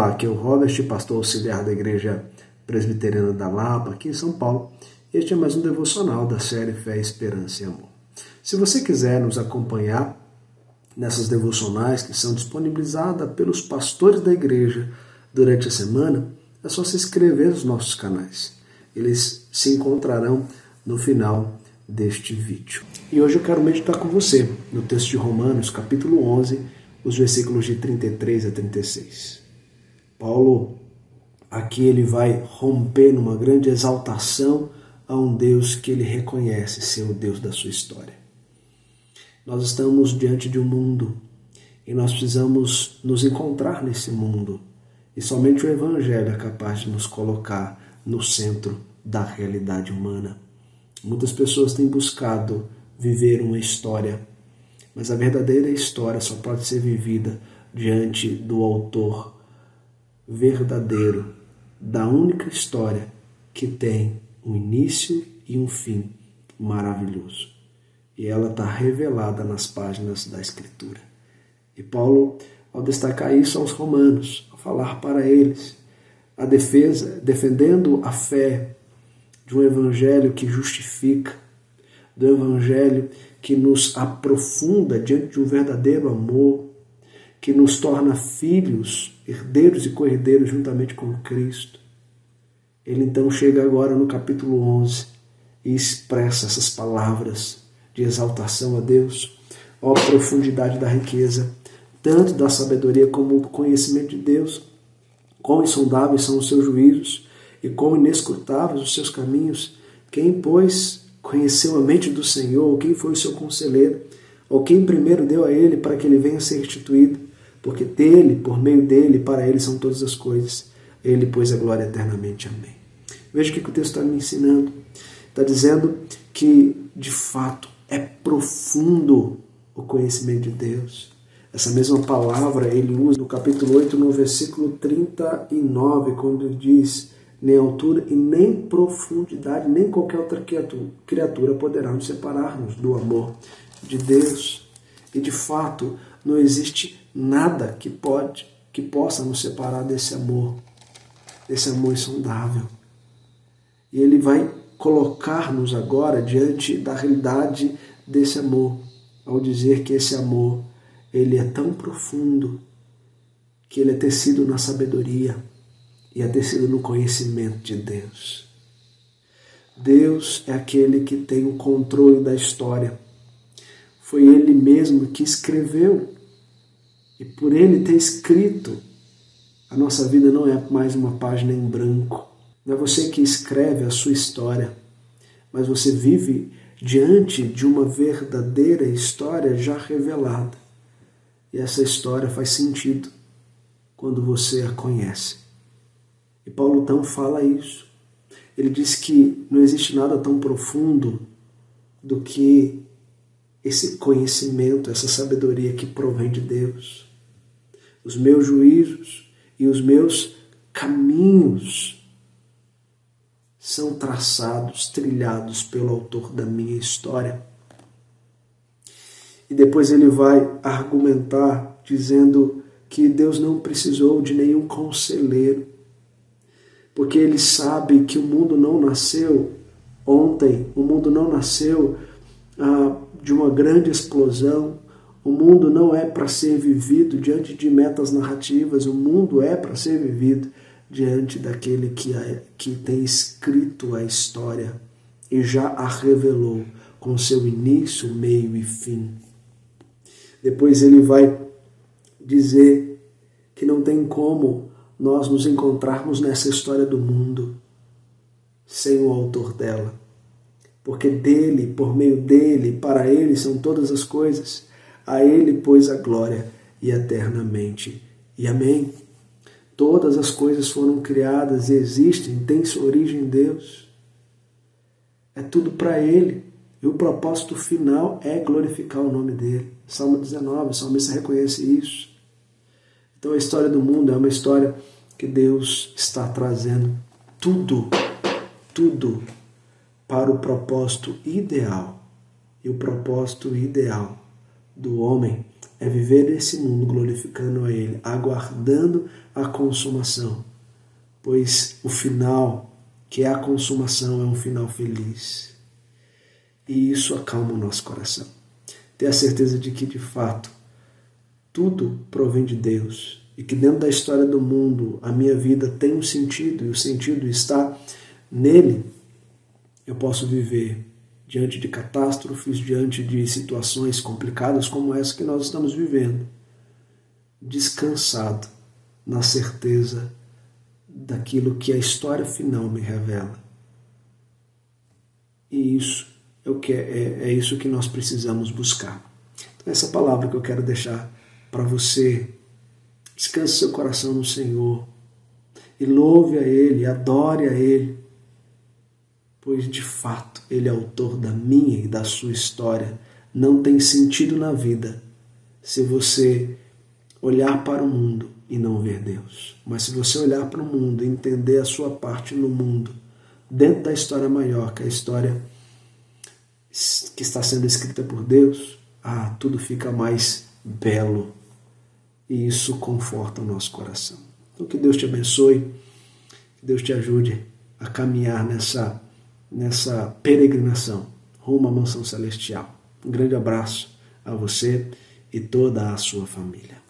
Olá, aqui é o Robert, pastor auxiliar da Igreja Presbiteriana da Lapa, aqui em São Paulo. Este é mais um devocional da série Fé, Esperança e Amor. Se você quiser nos acompanhar nessas devocionais que são disponibilizadas pelos pastores da igreja durante a semana, é só se inscrever nos nossos canais. Eles se encontrarão no final deste vídeo. E hoje eu quero meditar com você no texto de Romanos, capítulo 11, os versículos de 33 a 36. Paulo, aqui ele vai romper numa grande exaltação a um Deus que ele reconhece ser o Deus da sua história. Nós estamos diante de um mundo e nós precisamos nos encontrar nesse mundo. E somente o Evangelho é capaz de nos colocar no centro da realidade humana. Muitas pessoas têm buscado viver uma história, mas a verdadeira história só pode ser vivida diante do autor verdadeiro da única história que tem um início e um fim maravilhoso. E ela está revelada nas páginas da Escritura. E Paulo, ao destacar isso aos romanos, ao falar para eles a defesa, defendendo a fé de um evangelho que justifica, do evangelho que nos aprofunda diante de um verdadeiro amor, que nos torna filhos, herdeiros e co-herdeiros juntamente com Cristo. Ele então chega agora no capítulo 11 e expressa essas palavras de exaltação a Deus, ó profundidade da riqueza, tanto da sabedoria como do conhecimento de Deus, quão insondáveis são os seus juízos e quão inescrutáveis os seus caminhos. Quem, pois, conheceu a mente do Senhor, quem foi o seu conselheiro, ou quem primeiro deu a ele para que ele venha a ser restituído? Porque dele, por meio dele, para ele são todas as coisas. Ele, pois, a glória eternamente. Amém. Veja o que o texto está me ensinando. Está dizendo que, de fato, é profundo o conhecimento de Deus. Essa mesma palavra ele usa no capítulo 8, no versículo 39, quando diz: nem altura e nem profundidade, nem qualquer outra criatura poderá nos separar-nos do amor de Deus. E de fato, não existe nada que pode, que possa nos separar desse amor, desse amor insondável. E ele vai colocar-nos agora diante da realidade desse amor, ao dizer que esse amor ele é tão profundo que ele é tecido na sabedoria e é tecido no conhecimento de Deus. Deus é aquele que tem o controle da história. Foi ele mesmo que escreveu e por ele ter escrito, a nossa vida não é mais uma página em branco. Não é você que escreve a sua história, mas você vive diante de uma verdadeira história já revelada. E essa história faz sentido quando você a conhece. E Paulo então fala isso. Ele diz que não existe nada tão profundo do que esse conhecimento, essa sabedoria que provém de Deus os meus juízos e os meus caminhos são traçados, trilhados pelo autor da minha história. E depois ele vai argumentar dizendo que Deus não precisou de nenhum conselheiro, porque ele sabe que o mundo não nasceu ontem, o mundo não nasceu ah, de uma grande explosão, o mundo não é para ser vivido diante de metas narrativas, o mundo é para ser vivido diante daquele que, é, que tem escrito a história e já a revelou com seu início, meio e fim. Depois ele vai dizer que não tem como nós nos encontrarmos nessa história do mundo sem o autor dela. Porque dele, por meio dele, para ele são todas as coisas a Ele, pois, a glória e eternamente. E amém. Todas as coisas foram criadas e existem, têm sua origem em Deus. É tudo para Ele. E o propósito final é glorificar o nome dele. Salmo 19, o salmista reconhece isso. Então a história do mundo é uma história que Deus está trazendo tudo, tudo para o propósito ideal. E o propósito ideal do homem é viver nesse mundo glorificando a Ele, aguardando a consumação, pois o final, que é a consumação, é um final feliz. E isso acalma o nosso coração. Ter a certeza de que, de fato, tudo provém de Deus e que dentro da história do mundo a minha vida tem um sentido e o sentido está nele, eu posso viver diante de catástrofes, diante de situações complicadas como essa que nós estamos vivendo, descansado na certeza daquilo que a história final me revela. E isso é, o que é, é, é isso que nós precisamos buscar. Então, essa palavra que eu quero deixar para você, descanse seu coração no Senhor e louve a Ele, adore a Ele pois de fato ele é autor da minha e da sua história. Não tem sentido na vida se você olhar para o mundo e não ver Deus. Mas se você olhar para o mundo e entender a sua parte no mundo, dentro da história maior, que é a história que está sendo escrita por Deus, ah, tudo fica mais belo. E isso conforta o nosso coração. Então que Deus te abençoe, que Deus te ajude a caminhar nessa nessa peregrinação rumo à mansão celestial. Um grande abraço a você e toda a sua família.